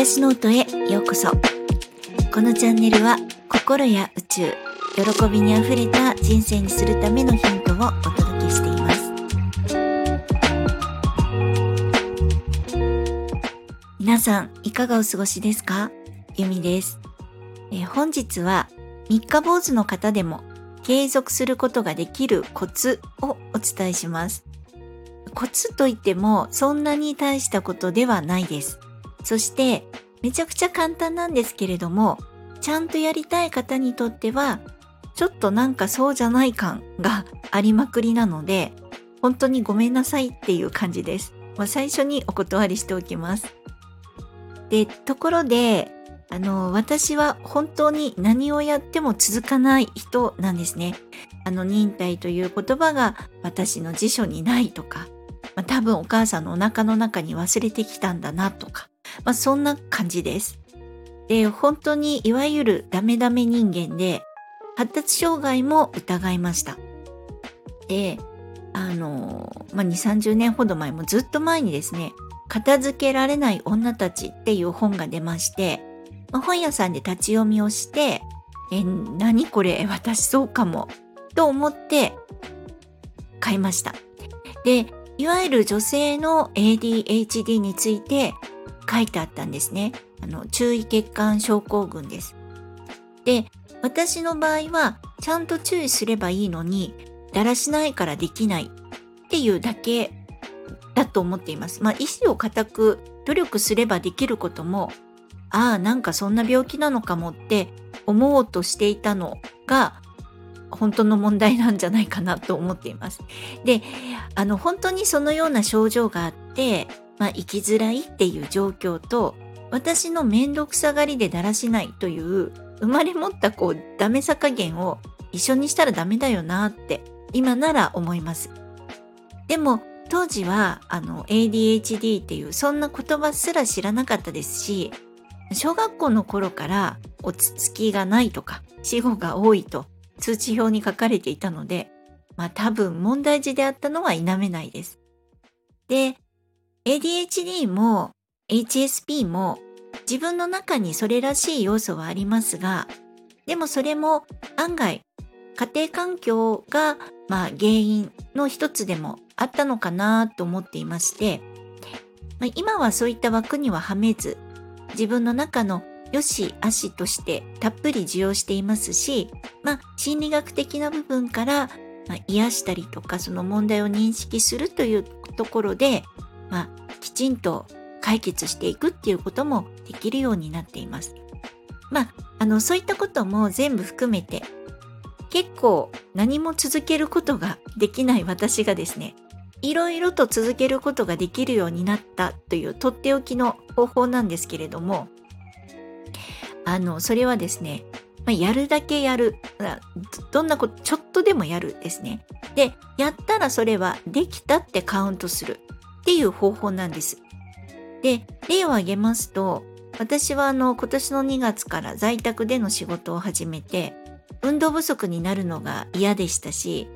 出しノートへようこそ。このチャンネルは心や宇宙、喜びにあふれた人生にするためのヒントをお届けしています。皆さん、いかがお過ごしですか？ゆみです、え本日は三日坊主の方でも継続することができるコツをお伝えします。コツといってもそんなに大したことではないです。そしてめちゃくちゃ簡単なんですけれども、ちゃんとやりたい方にとっては、ちょっとなんかそうじゃない感が ありまくりなので、本当にごめんなさいっていう感じです。まあ、最初にお断りしておきます。で、ところで、あの、私は本当に何をやっても続かない人なんですね。あの、忍耐という言葉が私の辞書にないとか、まあ、多分お母さんのお腹の中に忘れてきたんだなとか、まあ、そんな感じです。で、本当にいわゆるダメダメ人間で、発達障害も疑いました。で、あの、まあ、2、30年ほど前もずっと前にですね、片付けられない女たちっていう本が出まして、まあ、本屋さんで立ち読みをして、え、何これ？私そうかも？と思って買いました。で、いわゆる女性の ADHD について書いてあったんですね。あの、注意欠陥症候群です。で、私の場合は、ちゃんと注意すればいいのに、だらしないからできないっていうだけだと思っています。まあ、意志を固く努力すればできることも、ああ、なんかそんな病気なのかもって思おうとしていたのが、本当の問題なんじゃないかなと思っています。で、あの、本当にそのような症状があって、まあ、生きづらいっていう状況と、私のめんどくさがりでだらしないという、生まれ持ったこう、ダメさ加減を一緒にしたらダメだよなって、今なら思います。でも、当時は、あの、ADHD っていうそんな言葉すら知らなかったですし、小学校の頃から落ち着きがないとか、死後が多いと通知表に書かれていたので、まあ多分問題児であったのは否めないです。で、ADHD も HSP も自分の中にそれらしい要素はありますが、でもそれも案外家庭環境がまあ原因の一つでもあったのかなと思っていまして、まあ、今はそういった枠にははめず、自分の中の良し悪しとしてたっぷり受容していますし、まあ心理学的な部分から、癒したりとかその問題を認識するというところで、まあ、きちんと解決していくっていうこともできるようになっています。まあ、あの、そういったことも全部含めて、結構何も続けることができない私がですね、いろいろと続けることができるようになったというとっておきの方法なんですけれども、あの、それはですね、まあ、やるだけやる。どんなこと、ちょっとでもやるですね。で、やったらそれはできたってカウントする。っていう方法なんです。で、例を挙げますと、私はあの今年の2月から在宅での仕事を始めて、運動不足になるのが嫌でしたし、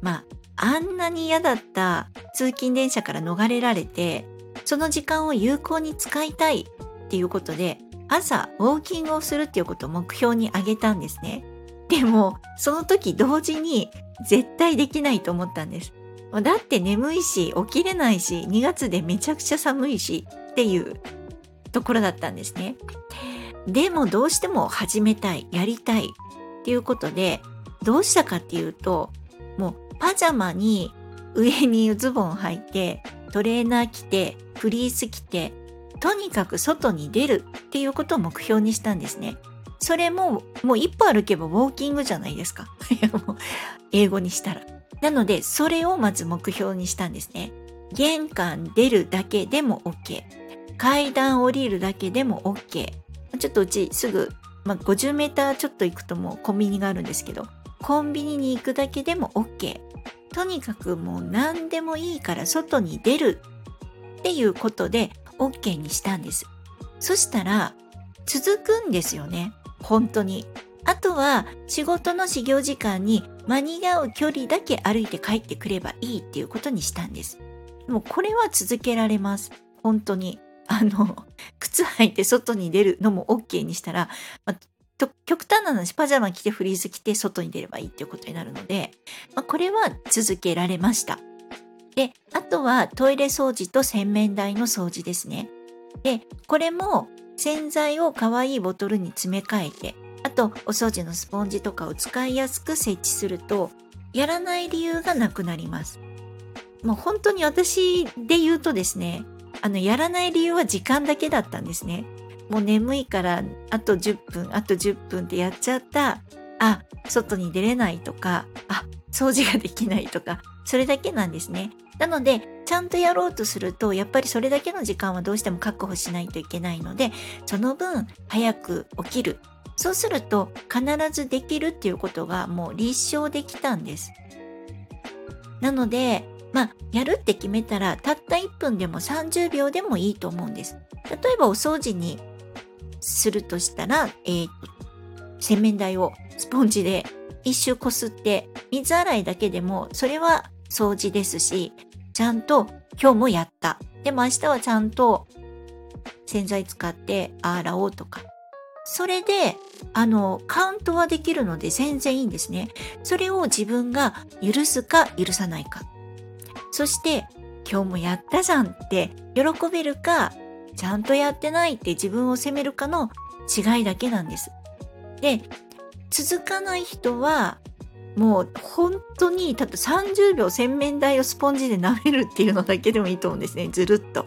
まあ、あんなに嫌だった通勤電車から逃れられて、その時間を有効に使いたいっていうことで、朝ウォーキングをするっていうことを目標に挙げたんですね。でも、その時同時に絶対できないと思ったんです。だって眠いし起きれないし2月でめちゃくちゃ寒いしっていうところだったんですね。でもどうしても始めたいやりたいっていうことでどうしたかっていうともうパジャマに上にズボン履いてトレーナー着てフリース着てとにかく外に出るっていうことを目標にしたんですね。それももう一歩歩けばウォーキングじゃないですか。英語にしたら。なので、それをまず目標にしたんですね。玄関出るだけでも OK。階段降りるだけでも OK。ちょっとうちすぐ、まあ、50メーターちょっと行くともうコンビニがあるんですけど、コンビニに行くだけでも OK。とにかくもう何でもいいから外に出るっていうことで OK にしたんです。そしたら続くんですよね。本当に。あとは仕事の始業時間に間に合う距離だけ歩いて帰ってくればいいっていうことにしたんです。もうこれは続けられます。本当に。あの、靴履いて外に出るのも OK にしたら、まあ、極端な話、パジャマ着てフリーズ着て外に出ればいいっていうことになるので、まあ、これは続けられました。で、あとはトイレ掃除と洗面台の掃除ですね。で、これも洗剤を可愛いボトルに詰め替えて、とお掃除のスポンジとかを使いやすく設置すると、やらない理由がなくなります。もう本当に私で言うとですね、あの、やらない理由は時間だけだったんですね。もう眠いからあと10分、あと10分ってやっちゃった。あ、外に出れないとか、あ、掃除ができないとか、それだけなんですね。なので、ちゃんとやろうとすると、やっぱりそれだけの時間はどうしても確保しないといけないので、その分、早く起きる。そうすると、必ずできるっていうことがもう立証できたんです。なので、まあ、やるって決めたら、たった1分でも30秒でもいいと思うんです。例えば、お掃除にするとしたら、えー、洗面台をスポンジで一周こすって、水洗いだけでも、それは掃除ですし、ちゃんと今日もやった。でも明日はちゃんと洗剤使って洗おうとか。それで、あの、カウントはできるので全然いいんですね。それを自分が許すか許さないか。そして、今日もやったじゃんって喜べるか、ちゃんとやってないって自分を責めるかの違いだけなんです。で、続かない人は、もう本当に、たった30秒洗面台をスポンジで舐めるっていうのだけでもいいと思うんですね。ずるっと。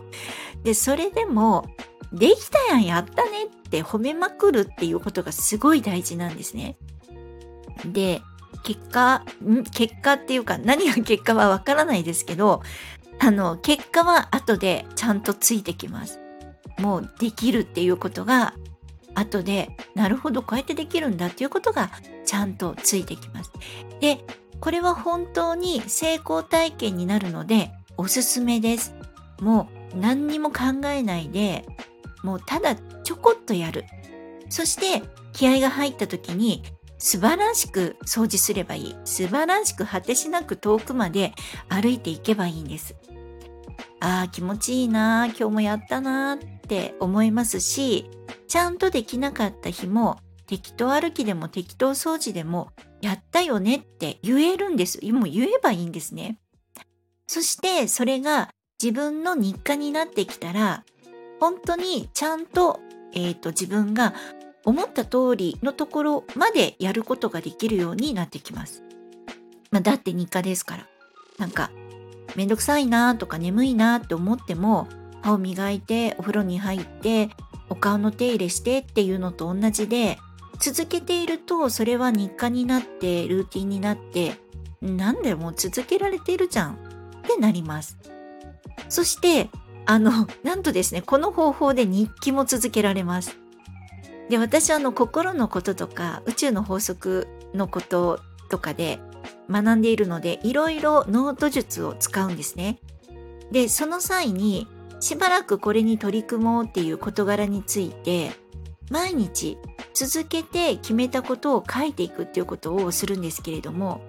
で、それでも、できたやん、やったねって褒めまくるっていうことがすごい大事なんですね。で、結果、ん？結果っていうか何が結果はわからないですけど、あの、結果は後でちゃんとついてきます。もうできるっていうことが後で、なるほど、こうやってできるんだっていうことがちゃんとついてきます。で、これは本当に成功体験になるので、おすすめです。もう何にも考えないで、もうただちょこっとやる。そして気合が入った時に素晴らしく掃除すればいい。素晴らしく果てしなく遠くまで歩いていけばいいんです。ああ、気持ちいいな今日もやったなあって思いますし、ちゃんとできなかった日も適当歩きでも適当掃除でもやったよねって言えるんです。もう言えばいいんですね。そしてそれが自分の日課になってきたら、本当にちゃんと,、えーと、自分が思った通りのところまでやることができるようになってきます。まあ、だって日課ですから。なんか、めんどくさいなとか眠いなって思っても、歯を磨いてお風呂に入ってお顔の手入れしてっていうのと同じで、続けているとそれは日課になってルーティンになってなんでも続けられてるじゃんってなります。そしてあのなんとですねこの方法で日記も続けられます。で私はあの心のこととか宇宙の法則のこととかで学んでいるのでいろいろノート術を使うんですね。でその際にしばらくこれに取り組もうっていう事柄について毎日続けて決めたことを書いていくっていうことをするんですけれども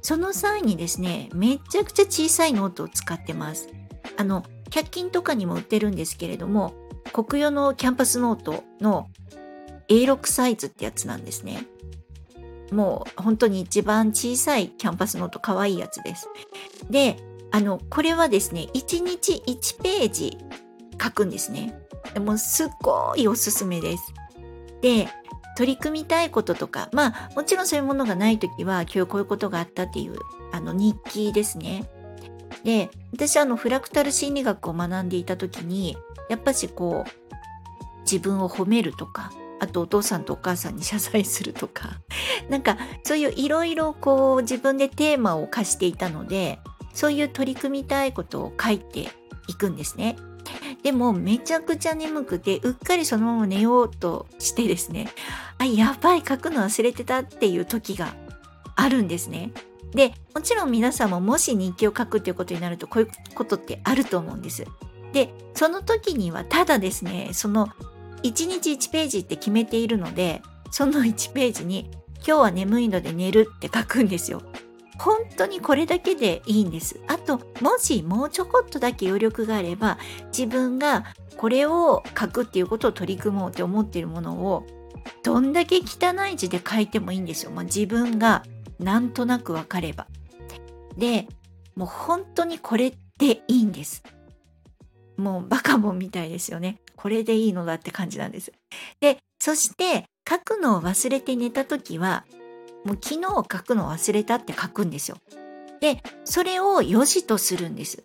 その際にですねめちゃくちゃ小さいノートを使ってますあの100均とかにも売ってるんですけれどもコクヨのキャンパスノートの A6 サイズってやつなんですねもう本当に一番小さいキャンパスノート可愛いやつですであのこれはですね1日1ページ書くんですねでもすっごいおすすめです。で、取り組みたいこととか、まあもちろんそういうものがない時は今日こういうことがあったっていうあの日記ですね。で、私あのフラクタル心理学を学んでいた時に、やっぱしこう自分を褒めるとか、あとお父さんとお母さんに謝罪するとか、なんかそういういろいろこう自分でテーマを課していたので、そういう取り組みたいことを書いていくんですね。でもめちゃくちゃ眠くてうっかりそのまま寝ようとしてですねあやばい書くの忘れてたっていう時があるんですね。でもちろん皆さんももし日記を書くっていうことになるとこういうことってあると思うんです。でその時にはただですねその1日1ページって決めているのでその1ページに今日は眠いので寝るって書くんですよ。本当にこれだけでいいんです。あと、もしもうちょこっとだけ余力があれば、自分がこれを書くっていうことを取り組もうって思っているものを、どんだけ汚い字で書いてもいいんですよ。まあ、自分がなんとなくわかれば。で、もう本当にこれでいいんです。もうバカボンみたいですよね。これでいいのだって感じなんです。で、そして書くのを忘れて寝た時は、もう昨日書くの忘れたって書くんですよ。で、それを良しとするんです。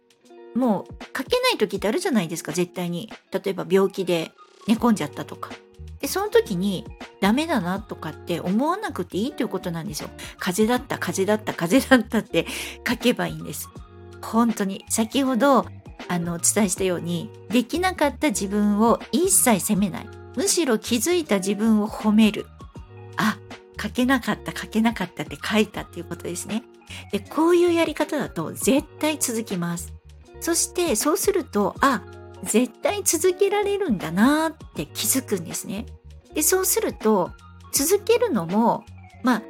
もう書けない時ってあるじゃないですか、絶対に。例えば病気で寝込んじゃったとか。で、その時にダメだなとかって思わなくていいということなんですよ。風邪だった、風邪だった、風邪だったって書けばいいんです。本当に。先ほどあのお伝えしたように、できなかった自分を一切責めない。むしろ気づいた自分を褒める。あ、書けなかった書けなかったって書いたっていうことですね。で、こういうやり方だと絶対続きます。そしてそうすると、あ、絶対続けられるんだなって気づくんですね。で、そうすると、続けるのも、まあ、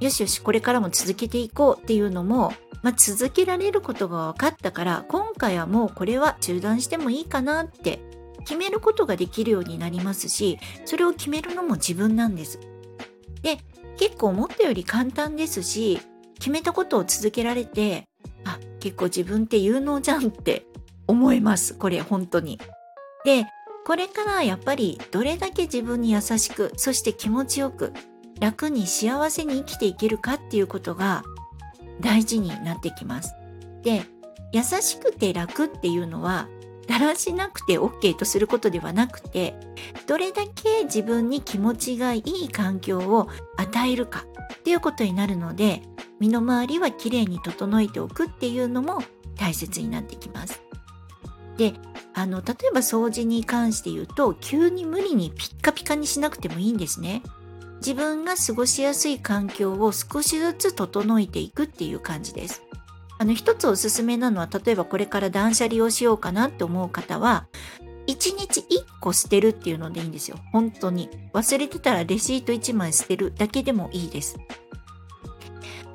よしよし、これからも続けていこうっていうのも、まあ、続けられることが分かったから、今回はもうこれは中断してもいいかなって決めることができるようになりますし、それを決めるのも自分なんです。で、結構思ったより簡単ですし、決めたことを続けられて、あ、結構自分って有能じゃんって思います。これ本当に。で、これからやっぱりどれだけ自分に優しく、そして気持ちよく、楽に幸せに生きていけるかっていうことが大事になってきます。で、優しくて楽っていうのはだらしなくて OK とすることではなくてどれだけ自分に気持ちがいい環境を与えるかっていうことになるので身の回りはきれいに整えておくっていうのも大切になってきます。であの例えば掃除に関して言うと急に無理にピッカピカにしなくてもいいんですね。自分が過ごしやすい環境を少しずつ整えていくっていう感じです。あの一つおすすめなのは例えばこれから断捨離をしようかなって思う方は1日1個捨てるっていうのでいいんですよ本当に忘れてたらレシート1枚捨てるだけでもいいです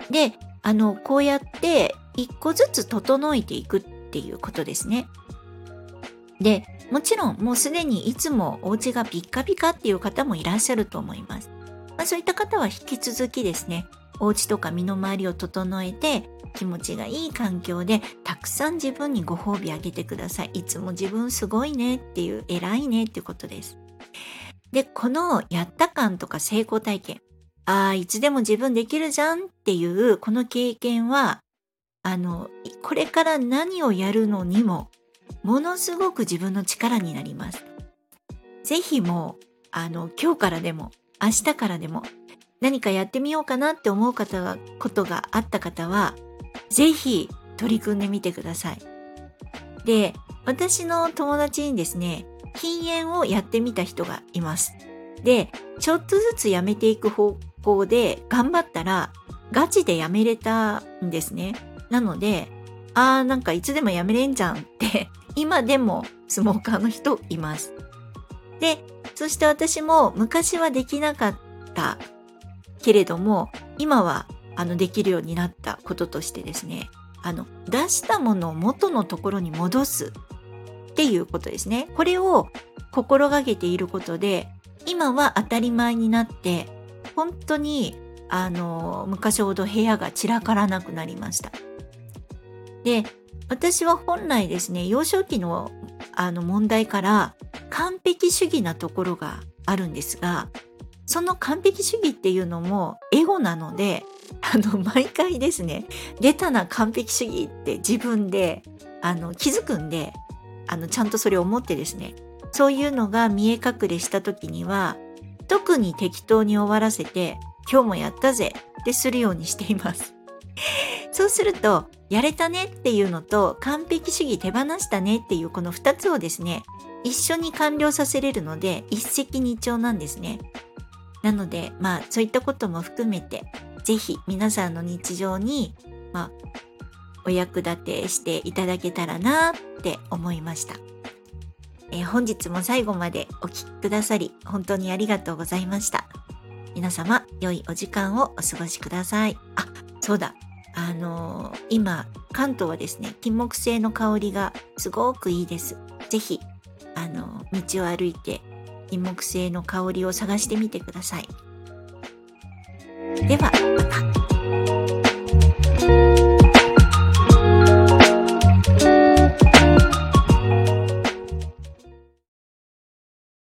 であのこうやって1個ずつ整えていくっていうことですねでもちろんもうすでにいつもお家がピッカピカっていう方もいらっしゃると思います、まあ、そういった方は引き続きですねお家とか身の回りを整えて気持ちがいい環境でたくさん自分にご褒美あげてください。いつも自分すごいねっていう偉いねっていうことです。で、このやった感とか成功体験。ああ、いつでも自分できるじゃんっていうこの経験は、あの、これから何をやるのにも、ものすごく自分の力になります。ぜひもう、あの、今日からでも、明日からでも、何かやってみようかなって思う方が、ことがあった方は、ぜひ取り組んでみてください。で、私の友達にですね、禁煙をやってみた人がいます。で、ちょっとずつやめていく方向で頑張ったら、ガチでやめれたんですね。なので、あーなんかいつでもやめれんじゃんって 今でもスモーカーの人います。で、そして私も昔はできなかったけれども、今はあのできるようになったこととしてですねあの出したものを元のところに戻すっていうことですねこれを心がけていることで今は当たり前になって本当にあの昔ほど部屋が散らからなくなりましたで私は本来ですね幼少期のあの問題から完璧主義なところがあるんですがその完璧主義っていうのもエゴなのであの毎回ですね出たな完璧主義って自分であの気づくんであのちゃんとそれを思ってですねそういうのが見え隠れした時には特に適当に終わらせて今日もやったぜってするようにしています。そうするとやれたねっていうのと完璧主義手放したねっていうこの2つをですね一緒に完了させれるので一石二鳥なんですねなのでまあそういったことも含めてぜひ皆さんの日常に、まあ、お役立てしていただけたらなって思いました。え、本日も最後までお聴きくださり本当にありがとうございました。皆様良いお時間をお過ごしください。あ、そうだ。あのー今、関東はですね、金木犀の香りがすごくいいです。是非、あのー道を歩いて、金木犀の香りを探してみてください。では、また。